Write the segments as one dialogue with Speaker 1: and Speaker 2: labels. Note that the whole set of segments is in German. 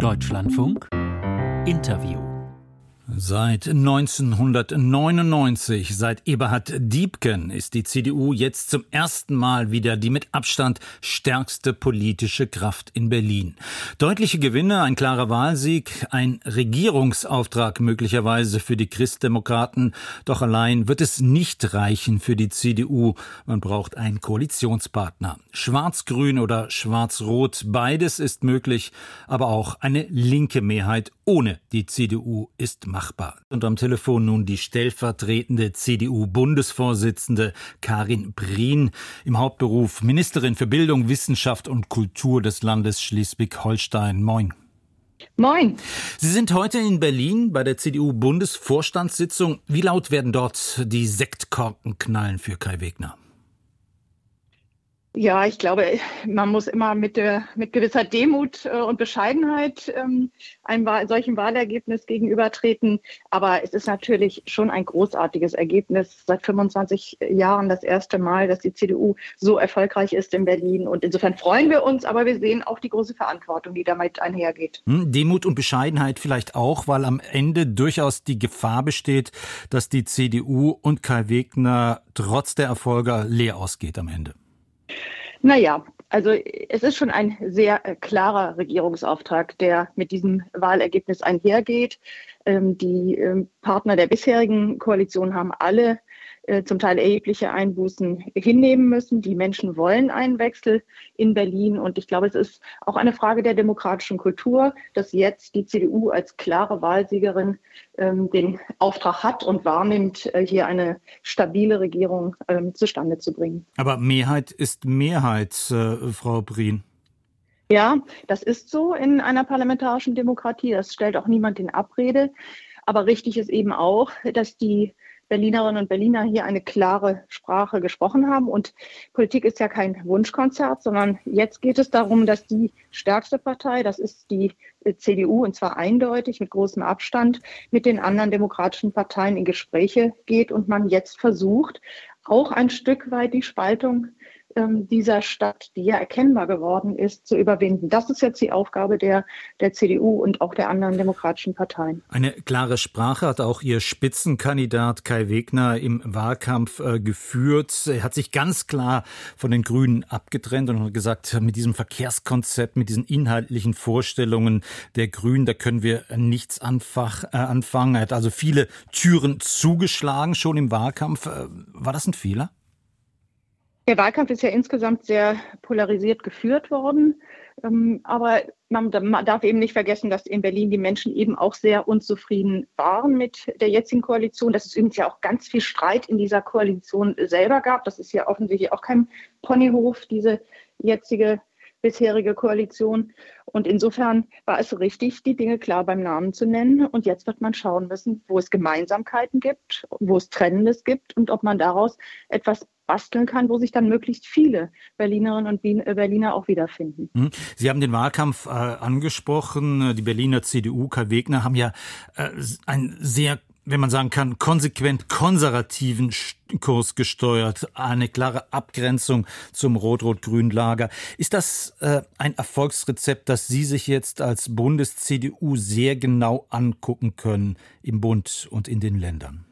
Speaker 1: Deutschlandfunk. Interview
Speaker 2: Seit 1999, seit Eberhard Diebken, ist die CDU jetzt zum ersten Mal wieder die mit Abstand stärkste politische Kraft in Berlin. Deutliche Gewinne, ein klarer Wahlsieg, ein Regierungsauftrag möglicherweise für die Christdemokraten. Doch allein wird es nicht reichen für die CDU. Man braucht einen Koalitionspartner. Schwarz-Grün oder Schwarz-Rot, beides ist möglich, aber auch eine linke Mehrheit ohne die CDU ist machbar machbar. Und am Telefon nun die stellvertretende CDU-Bundesvorsitzende Karin Brien, im Hauptberuf Ministerin für Bildung, Wissenschaft und Kultur des Landes Schleswig-Holstein. Moin.
Speaker 3: Moin.
Speaker 2: Sie sind heute in Berlin bei der CDU-Bundesvorstandssitzung. Wie laut werden dort die Sektkorken knallen für Kai Wegner?
Speaker 3: Ja, ich glaube, man muss immer mit, der, mit gewisser Demut äh, und Bescheidenheit ähm, einem solchen Wahlergebnis gegenübertreten. Aber es ist natürlich schon ein großartiges Ergebnis. Seit 25 Jahren das erste Mal, dass die CDU so erfolgreich ist in Berlin. Und insofern freuen wir uns, aber wir sehen auch die große Verantwortung, die damit einhergeht.
Speaker 2: Hm, Demut und Bescheidenheit vielleicht auch, weil am Ende durchaus die Gefahr besteht, dass die CDU und Kai Wegner trotz der Erfolge leer ausgeht am Ende.
Speaker 3: Naja, also es ist schon ein sehr äh, klarer Regierungsauftrag, der mit diesem Wahlergebnis einhergeht. Ähm, die ähm, Partner der bisherigen Koalition haben alle äh, zum Teil erhebliche Einbußen hinnehmen müssen. Die Menschen wollen einen Wechsel in Berlin. Und ich glaube, es ist auch eine Frage der demokratischen Kultur, dass jetzt die CDU als klare Wahlsiegerin ähm, den Auftrag hat und wahrnimmt, äh, hier eine stabile Regierung ähm, zustande zu bringen.
Speaker 2: Aber Mehrheit ist Mehrheit, äh, Frau Brien.
Speaker 3: Ja, das ist so in einer parlamentarischen Demokratie. Das stellt auch niemand in Abrede. Aber richtig ist eben auch, dass die Berlinerinnen und Berliner hier eine klare Sprache gesprochen haben. Und Politik ist ja kein Wunschkonzert, sondern jetzt geht es darum, dass die stärkste Partei, das ist die CDU, und zwar eindeutig mit großem Abstand, mit den anderen demokratischen Parteien in Gespräche geht und man jetzt versucht, auch ein Stück weit die Spaltung dieser Stadt, die ja erkennbar geworden ist, zu überwinden. Das ist jetzt die Aufgabe der, der CDU und auch der anderen demokratischen Parteien.
Speaker 2: Eine klare Sprache hat auch Ihr Spitzenkandidat Kai Wegner im Wahlkampf äh, geführt. Er hat sich ganz klar von den Grünen abgetrennt und hat gesagt, mit diesem Verkehrskonzept, mit diesen inhaltlichen Vorstellungen der Grünen, da können wir nichts äh, anfangen. Er hat also viele Türen zugeschlagen schon im Wahlkampf. Äh, war das ein Fehler?
Speaker 3: Der Wahlkampf ist ja insgesamt sehr polarisiert geführt worden. Ähm, aber man, darf eben nicht vergessen, dass in Berlin die Menschen eben auch sehr unzufrieden waren mit der jetzigen Koalition. Dass es übrigens ja auch ganz viel Streit in dieser Koalition selber gab. Das ist ja offensichtlich auch kein Ponyhof, diese jetzige bisherige Koalition. Und insofern war es richtig, die Dinge klar beim Namen zu nennen. Und jetzt wird man schauen müssen, wo es Gemeinsamkeiten gibt, wo es Trennendes gibt und ob man daraus etwas basteln kann, wo sich dann möglichst viele Berlinerinnen und äh, Berliner auch wiederfinden.
Speaker 2: Hm. Sie haben den Wahlkampf äh, angesprochen. Die Berliner CDU, Kai Wegner, haben ja äh, ein sehr wenn man sagen kann, konsequent konservativen Kurs gesteuert, eine klare Abgrenzung zum rot-rot-grünen Lager. Ist das äh, ein Erfolgsrezept, das Sie sich jetzt als Bundes-CDU sehr genau angucken können im Bund und in den Ländern?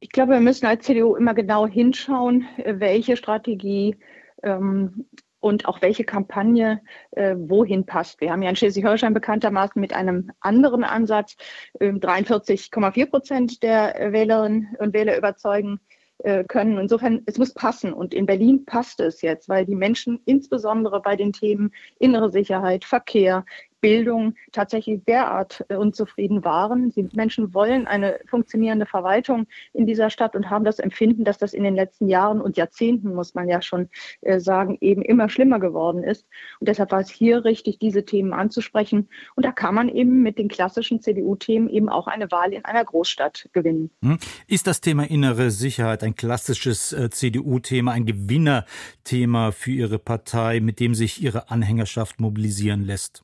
Speaker 3: Ich glaube, wir müssen als CDU immer genau hinschauen, welche Strategie ähm, und auch welche Kampagne äh, wohin passt. Wir haben ja in Schleswig-Holstein bekanntermaßen mit einem anderen Ansatz äh, 43,4 Prozent der Wählerinnen und Wähler überzeugen äh, können. Insofern, es muss passen. Und in Berlin passt es jetzt, weil die Menschen insbesondere bei den Themen innere Sicherheit, Verkehr, Bildung tatsächlich derart äh, unzufrieden waren. Die Menschen wollen eine funktionierende Verwaltung in dieser Stadt und haben das Empfinden, dass das in den letzten Jahren und Jahrzehnten, muss man ja schon äh, sagen, eben immer schlimmer geworden ist. Und deshalb war es hier richtig, diese Themen anzusprechen. Und da kann man eben mit den klassischen CDU-Themen eben auch eine Wahl in einer Großstadt gewinnen.
Speaker 2: Hm. Ist das Thema innere Sicherheit ein klassisches äh, CDU-Thema, ein Gewinnerthema für Ihre Partei, mit dem sich Ihre Anhängerschaft mobilisieren lässt?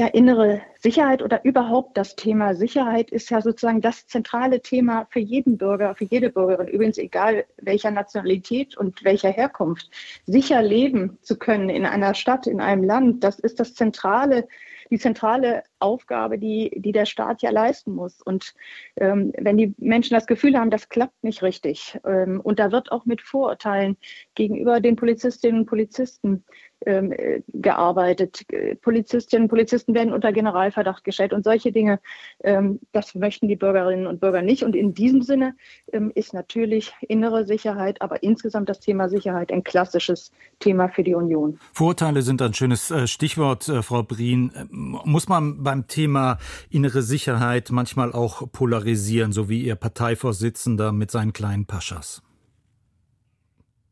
Speaker 3: Ja, innere Sicherheit oder überhaupt das Thema Sicherheit ist ja sozusagen das zentrale Thema für jeden Bürger, für jede Bürgerin, übrigens egal welcher Nationalität und welcher Herkunft. Sicher leben zu können in einer Stadt, in einem Land, das ist das zentrale die zentrale Aufgabe, die, die der Staat ja leisten muss. Und ähm, wenn die Menschen das Gefühl haben, das klappt nicht richtig, ähm, und da wird auch mit Vorurteilen gegenüber den Polizistinnen und Polizisten äh, gearbeitet. Polizistinnen und Polizisten werden unter Generalverdacht gestellt und solche Dinge, ähm, das möchten die Bürgerinnen und Bürger nicht. Und in diesem Sinne ähm, ist natürlich innere Sicherheit, aber insgesamt das Thema Sicherheit ein klassisches Thema für die Union.
Speaker 2: Vorurteile sind ein schönes äh, Stichwort, äh, Frau Brien. Muss man beim Thema innere Sicherheit manchmal auch polarisieren, so wie Ihr Parteivorsitzender mit seinen kleinen Paschas?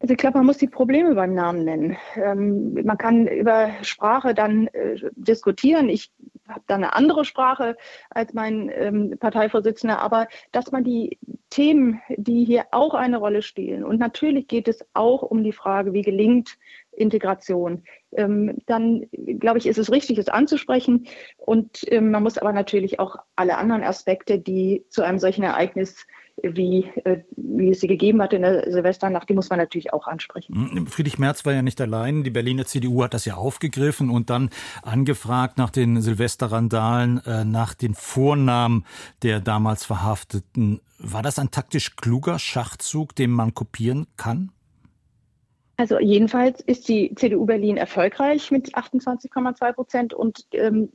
Speaker 3: Also ich glaube, man muss die Probleme beim Namen nennen. Ähm, man kann über Sprache dann äh, diskutieren. Ich habe da eine andere Sprache als mein ähm, Parteivorsitzender, aber dass man die Themen, die hier auch eine Rolle spielen, und natürlich geht es auch um die Frage, wie gelingt Integration, ähm, dann glaube ich, ist es richtig, es anzusprechen. Und ähm, man muss aber natürlich auch alle anderen Aspekte, die zu einem solchen Ereignis wie, äh, wie es sie gegeben hat in der Silvesternacht, die muss man natürlich auch ansprechen.
Speaker 2: Hm, Friedrich Merz war ja nicht allein. Die Berliner CDU hat das ja aufgegriffen und dann angefragt nach den Silvesterrandalen, äh, nach den Vornamen der damals Verhafteten. War das ein taktisch kluger Schachzug, den man kopieren kann?
Speaker 3: Also jedenfalls ist die CDU Berlin erfolgreich mit 28,2 Prozent und ähm,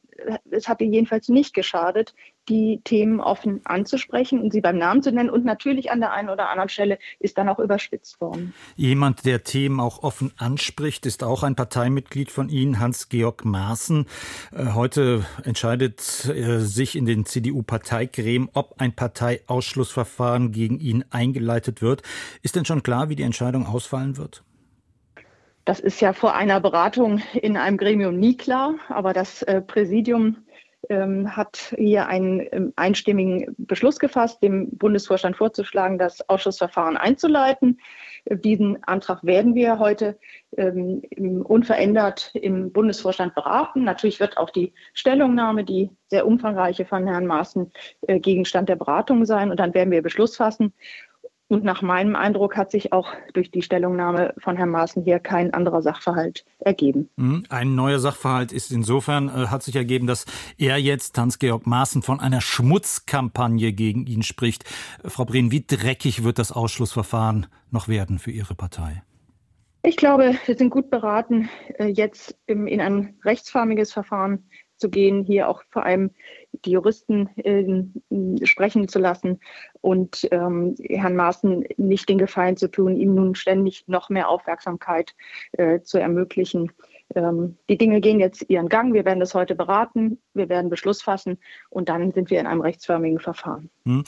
Speaker 3: es hat ihr jedenfalls nicht geschadet, die Themen offen anzusprechen und sie beim Namen zu nennen. Und natürlich an der einen oder anderen Stelle ist dann auch überspitzt worden.
Speaker 2: Jemand, der Themen auch offen anspricht, ist auch ein Parteimitglied von Ihnen, Hans-Georg Maaßen. Äh, heute entscheidet er sich in den CDU-Parteigremium, ob ein Parteiausschlussverfahren gegen ihn eingeleitet wird. Ist denn schon klar, wie die Entscheidung ausfallen wird?
Speaker 3: Das ist ja vor einer Beratung in einem Gremium nie klar, aber das äh, Präsidium ähm, hat hier einen ähm, einstimmigen Beschluss gefasst, dem Bundesvorstand vorzuschlagen, das Ausschussverfahren einzuleiten. Äh, diesen Antrag werden wir heute ähm, unverändert im Bundesvorstand beraten. Natürlich wird auch die Stellungnahme, die sehr umfangreiche von Herrn Maaßen, äh, Gegenstand der Beratung sein. Und dann werden wir Beschluss fassen. Und nach meinem Eindruck hat sich auch durch die Stellungnahme von Herrn Maaßen hier kein anderer Sachverhalt ergeben.
Speaker 2: Mhm. Ein neuer Sachverhalt ist insofern, äh, hat sich ergeben, dass er jetzt, Hans-Georg Maaßen, von einer Schmutzkampagne gegen ihn spricht. Frau Breen, wie dreckig wird das Ausschlussverfahren noch werden für Ihre Partei?
Speaker 3: Ich glaube, wir sind gut beraten, äh, jetzt in ein rechtsförmiges Verfahren zu gehen, hier auch vor allem die Juristen äh, sprechen zu lassen und ähm, Herrn Maaßen nicht den Gefallen zu tun, ihm nun ständig noch mehr Aufmerksamkeit äh, zu ermöglichen. Ähm, die Dinge gehen jetzt ihren Gang. Wir werden das heute beraten, wir werden Beschluss fassen und dann sind wir in einem rechtsförmigen Verfahren. Hm.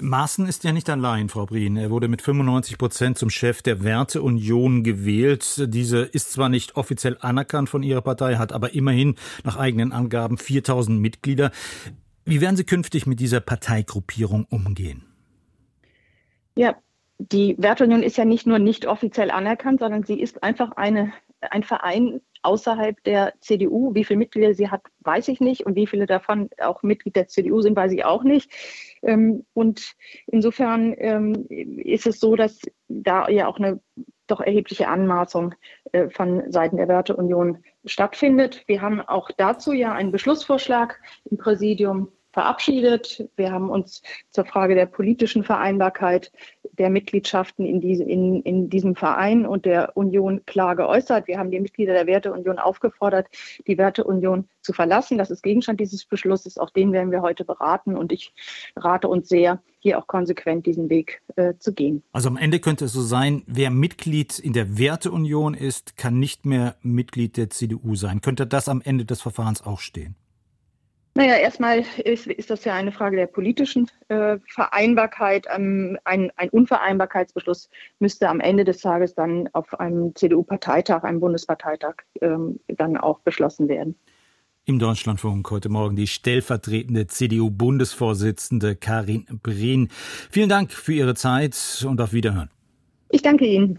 Speaker 2: Maaßen ist ja nicht allein, Frau Brien. Er wurde mit 95 Prozent zum Chef der Werteunion gewählt. Diese ist zwar nicht offiziell anerkannt von Ihrer Partei, hat aber immerhin nach eigenen Angaben 4000 Mitglieder. Wie werden Sie künftig mit dieser Parteigruppierung umgehen?
Speaker 3: Ja, die Werteunion ist ja nicht nur nicht offiziell anerkannt, sondern sie ist einfach eine, ein Verein außerhalb der CDU. Wie viele Mitglieder sie hat, weiß ich nicht. Und wie viele davon auch Mitglied der CDU sind, weiß ich auch nicht. Ähm, und insofern ähm, ist es so, dass da ja auch eine doch erhebliche Anmaßung äh, von Seiten der Werteunion stattfindet. Wir haben auch dazu ja einen Beschlussvorschlag im Präsidium verabschiedet. Wir haben uns zur Frage der politischen Vereinbarkeit der Mitgliedschaften in, diese, in, in diesem Verein und der Union klar geäußert. Wir haben die Mitglieder der Werteunion aufgefordert, die Werteunion zu verlassen. Das ist Gegenstand dieses Beschlusses. Auch den werden wir heute beraten. Und ich rate uns sehr, hier auch konsequent diesen Weg äh, zu gehen.
Speaker 2: Also am Ende könnte es so sein, wer Mitglied in der Werteunion ist, kann nicht mehr Mitglied der CDU sein. Könnte das am Ende des Verfahrens auch stehen?
Speaker 3: Naja, erstmal ist, ist das ja eine Frage der politischen äh, Vereinbarkeit. Ähm, ein, ein Unvereinbarkeitsbeschluss müsste am Ende des Tages dann auf einem CDU-Parteitag, einem Bundesparteitag, ähm, dann auch beschlossen werden.
Speaker 2: Im Deutschlandfunk heute Morgen die stellvertretende CDU-Bundesvorsitzende Karin Brehn. Vielen Dank für Ihre Zeit und auf Wiederhören.
Speaker 3: Ich danke Ihnen.